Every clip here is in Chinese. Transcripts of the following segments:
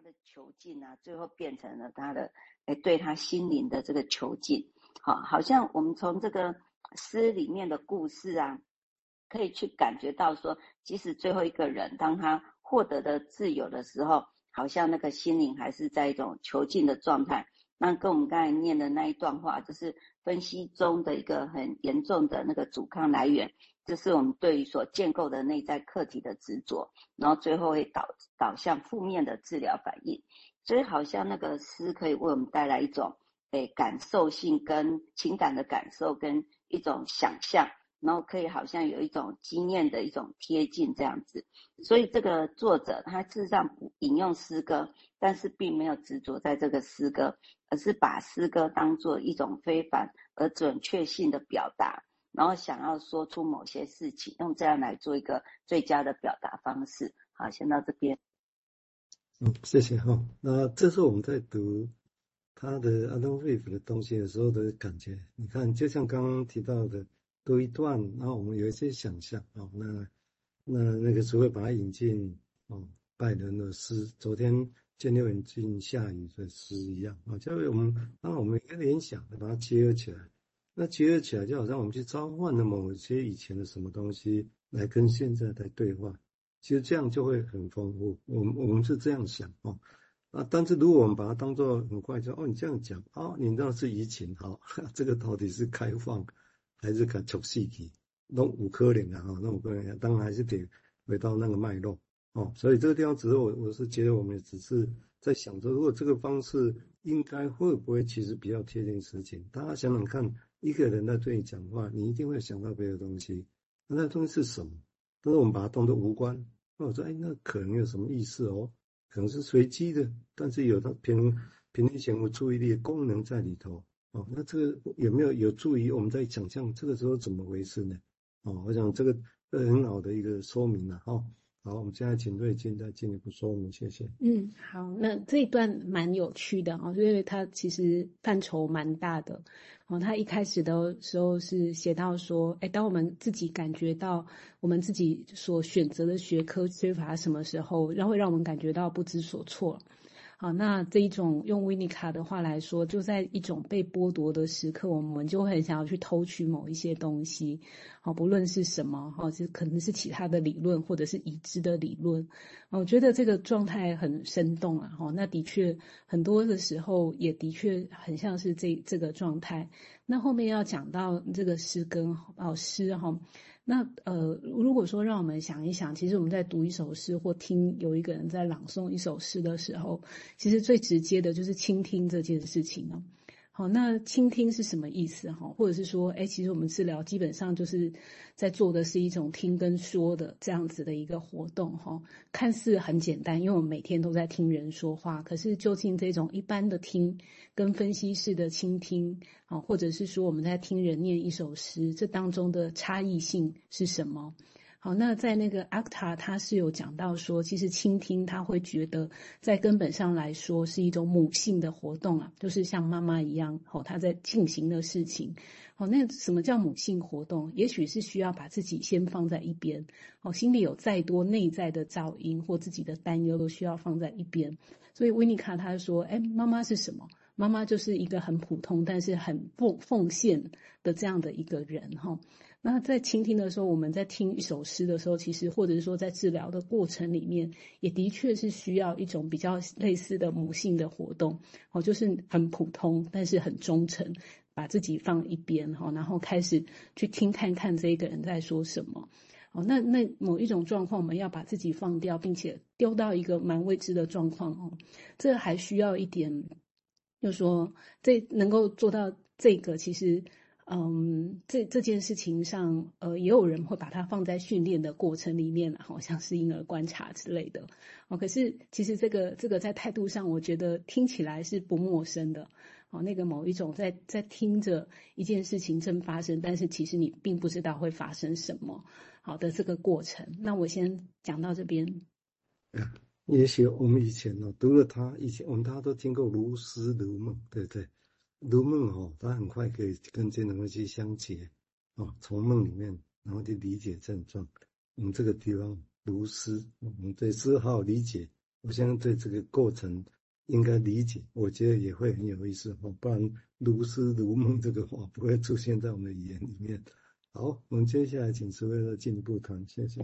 他的囚禁啊，最后变成了他的，哎，对他心灵的这个囚禁。好，好像我们从这个诗里面的故事啊，可以去感觉到说，即使最后一个人当他获得的自由的时候，好像那个心灵还是在一种囚禁的状态。那跟我们刚才念的那一段话，就是分析中的一个很严重的那个阻抗来源。这是我们对于所建构的内在课题的执着，然后最后会导导向负面的治疗反应。所以好像那个诗可以为我们带来一种诶感受性跟情感的感受跟一种想象，然后可以好像有一种经验的一种贴近这样子。所以这个作者他事实上引用诗歌，但是并没有执着在这个诗歌，而是把诗歌当做一种非凡而准确性的表达。然后想要说出某些事情，用这样来做一个最佳的表达方式。好，先到这边。嗯，谢谢哈。那这是我们在读他的 Adam Wyeth 的东西的时候的感觉。你看，就像刚刚提到的，读一段，然后我们有一些想象啊。那那那个时候把它引进哦，拜伦的诗，昨天见六引进下雨的诗一样啊，就我们那我们一个联想，把它结合起来。那结合起来，就好像我们去召唤了某些以前的什么东西来跟现在在对话，其实这样就会很丰富。我们我们是这样想哦，啊，但是如果我们把它当做很快就哦，你这样讲哦，你那是移情好，这个到底是开放还是看抽细体？弄五颗零啊，哈，那五颗零，当然还是得回到那个脉络哦。所以这个地方只是我我是觉得我们只是在想着，如果这个方式应该会不会其实比较贴近实情？大家想想看。一个人在对你讲话，你一定会想到别的东西。那那东西是什么？但是我们把它当作无关。那我说，哎，那可能有什么意思哦？可能是随机的，但是有它平平衡前后注意力的功能在里头。哦，那这个有没有有助于我们在想象这个时候怎么回事呢？哦，我想这个是很好的一个说明了哈。好，我们现在请瑞金再进一步说明，谢谢。嗯，好，那这一段蛮有趣的啊，因为它其实范畴蛮大的。哦，他一开始的时候是写到说，哎，当我们自己感觉到我们自己所选择的学科缺乏什么时候，然后会让我们感觉到不知所措。好，那这一种用维尼卡的话来说，就在一种被剥夺的时刻，我们就很想要去偷取某一些东西。好，不论是什么，哈，这可能是其他的理论，或者是已知的理论。啊我觉得这个状态很生动啊，哈，那的确很多的时候也的确很像是这这个状态。那后面要讲到这个诗跟哦诗哈。那呃，如果说让我们想一想，其实我们在读一首诗或听有一个人在朗诵一首诗的时候，其实最直接的就是倾听这件事情呢。好，那倾听是什么意思哈？或者是说，哎，其实我们治疗基本上就是在做的是一种听跟说的这样子的一个活动哈。看似很简单，因为我们每天都在听人说话，可是究竟这种一般的听跟分析式的倾听啊，或者是说我们在听人念一首诗，这当中的差异性是什么？好，那在那个阿克塔，他是有讲到说，其实倾听他会觉得，在根本上来说是一种母性的活动啊，就是像妈妈一样，哦，他在进行的事情。哦，那什么叫母性活动？也许是需要把自己先放在一边，哦，心里有再多内在的噪音或自己的担忧，都需要放在一边。所以维尼卡他说，哎，妈妈是什么？妈妈就是一个很普通，但是很奉奉献的这样的一个人，哈。那在倾听的时候，我们在听一首诗的时候，其实或者是说在治疗的过程里面，也的确是需要一种比较类似的母性的活动，哦，就是很普通，但是很忠诚，把自己放一边，哈，然后开始去听看看这个人在说什么，哦，那那某一种状况，我们要把自己放掉，并且丢到一个蛮未知的状况，哦，这还需要一点，就是说这能够做到这个，其实。嗯，这这件事情上，呃，也有人会把它放在训练的过程里面，好像是婴儿观察之类的。哦，可是其实这个这个在态度上，我觉得听起来是不陌生的。哦，那个某一种在在听着一件事情正发生，但是其实你并不知道会发生什么，好的这个过程。那我先讲到这边。也许我们以前呢读了它，以前我们大家都听过如诗如梦，对不对？如梦哦，他很快可以跟这种东西相结哦，从梦里面然后去理解症状。我们这个地方如诗，我们对诗好理解，我相信对这个过程应该理解，我觉得也会很有意思哦。不然“如诗如梦”这个话不会出现在我们的语言里面。好，我们接下来请苏葳进一步谈，谢谢。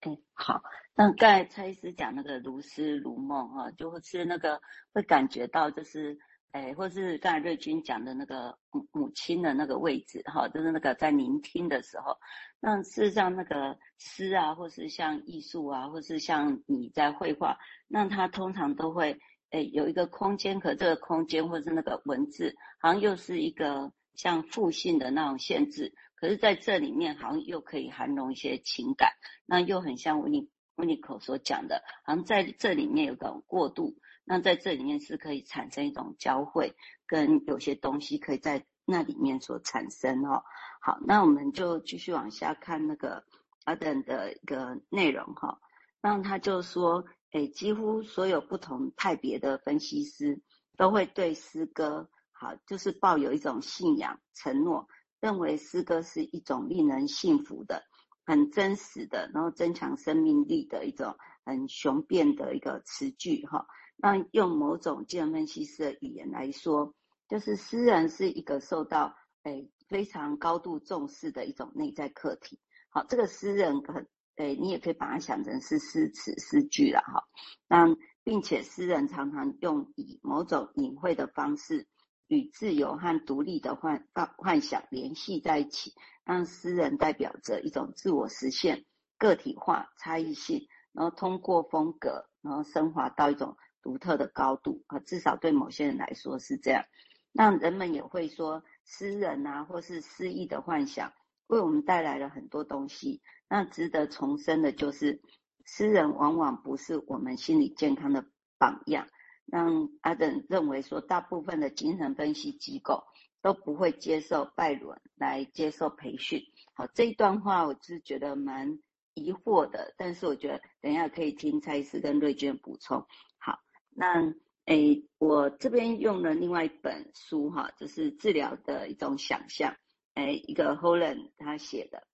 哎，好，那刚才蔡医师讲那个如诗如梦哈，就是那个会感觉到就是，哎，或是刚才瑞君讲的那个母母亲的那个位置哈，就是那个在聆听的时候，那事实上那个诗啊，或是像艺术啊，或是像你在绘画，那它通常都会，哎，有一个空间，可这个空间或是那个文字，好像又是一个像复性的那种限制。可是在这里面，好像又可以含容一些情感，那又很像温尼温尼可所讲的，好像在这里面有个过渡，那在这里面是可以产生一种交汇，跟有些东西可以在那里面所产生哦。好，那我们就继续往下看那个阿登的一个内容哈、那他就说，诶，几乎所有不同派别的分析师都会对诗歌，好，就是抱有一种信仰承诺。认为诗歌是一种令人信服的、很真实的，然后增强生命力的一种很雄辩的一个词句哈。那用某种精神分析师的语言来说，就是诗人是一个受到诶非常高度重视的一种内在课题。好，这个诗人可诶你也可以把它想成是诗词诗句了哈。那并且诗人常常用以某种隐晦的方式。与自由和独立的幻幻幻想联系在一起，让诗人代表着一种自我实现、个体化、差异性，然后通过风格，然后升华到一种独特的高度啊，至少对某些人来说是这样。那人们也会说，诗人啊，或是诗意的幻想，为我们带来了很多东西。那值得重申的就是，诗人往往不是我们心理健康的榜样。让阿等认为说，大部分的精神分析机构都不会接受拜伦来接受培训。好，这一段话我是觉得蛮疑惑的，但是我觉得等一下可以听蔡医师跟瑞娟补充。好，那诶，我这边用了另外一本书哈，就是治疗的一种想象，诶，一个 Holland 他写的，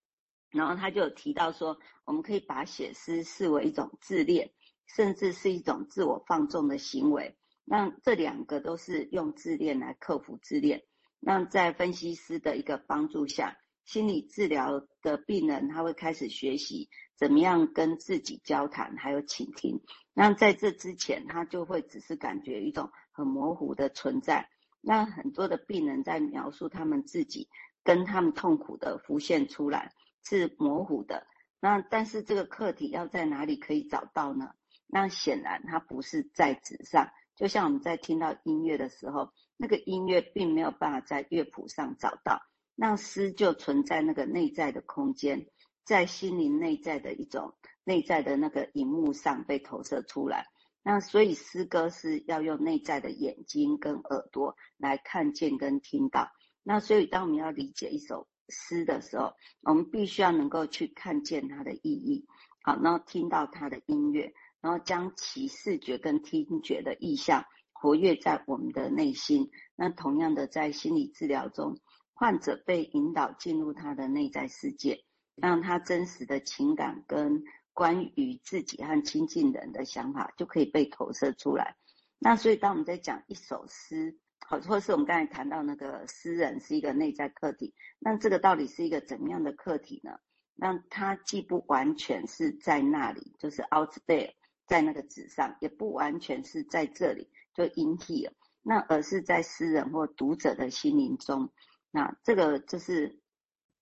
然后他就提到说，我们可以把写诗视为一种自恋。甚至是一种自我放纵的行为，那这两个都是用自恋来克服自恋。那在分析师的一个帮助下，心理治疗的病人他会开始学习怎么样跟自己交谈，还有倾听。那在这之前，他就会只是感觉一种很模糊的存在。那很多的病人在描述他们自己跟他们痛苦的浮现出来是模糊的。那但是这个课题要在哪里可以找到呢？那显然它不是在纸上，就像我们在听到音乐的时候，那个音乐并没有办法在乐谱上找到。那诗就存在那个内在的空间，在心灵内在的一种内在的那个荧幕上被投射出来。那所以诗歌是要用内在的眼睛跟耳朵来看见跟听到。那所以当我们要理解一首诗的时候，我们必须要能够去看见它的意义，好，然后听到它的音乐。然后将其视觉跟听觉的意象活跃在我们的内心。那同样的，在心理治疗中，患者被引导进入他的内在世界，让他真实的情感跟关于自己和亲近人的想法就可以被投射出来。那所以，当我们在讲一首诗，好，或是我们刚才谈到那个诗人是一个内在客体，那这个到底是一个怎么样的客体呢？那它既不完全是在那里，就是 out there。在那个纸上，也不完全是在这里就 in here，那而是在诗人或读者的心灵中。那这个就是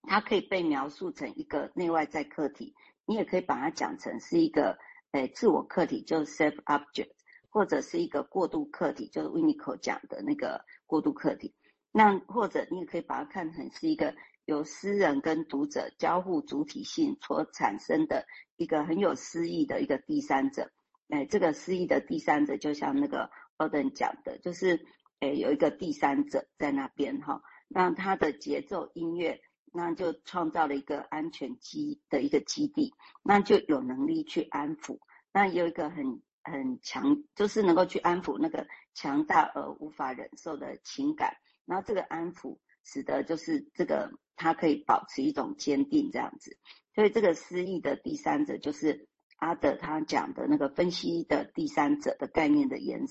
它可以被描述成一个内外在客体，你也可以把它讲成是一个诶自我客体，就是 self object，或者是一个过渡客体，就是 Winiko 讲的那个过渡客体。那或者你也可以把它看成是一个由诗人跟读者交互主体性所产生的。一个很有诗意的一个第三者，哎，这个诗意的第三者就像那个奥登讲的，就是哎有一个第三者在那边哈，让他的节奏音乐，那就创造了一个安全基的一个基地，那就有能力去安抚，那有一个很很强，就是能够去安抚那个强大而无法忍受的情感，然后这个安抚使得就是这个他可以保持一种坚定这样子。所以这个诗意的第三者就是阿德他讲的那个分析的第三者的概念的延伸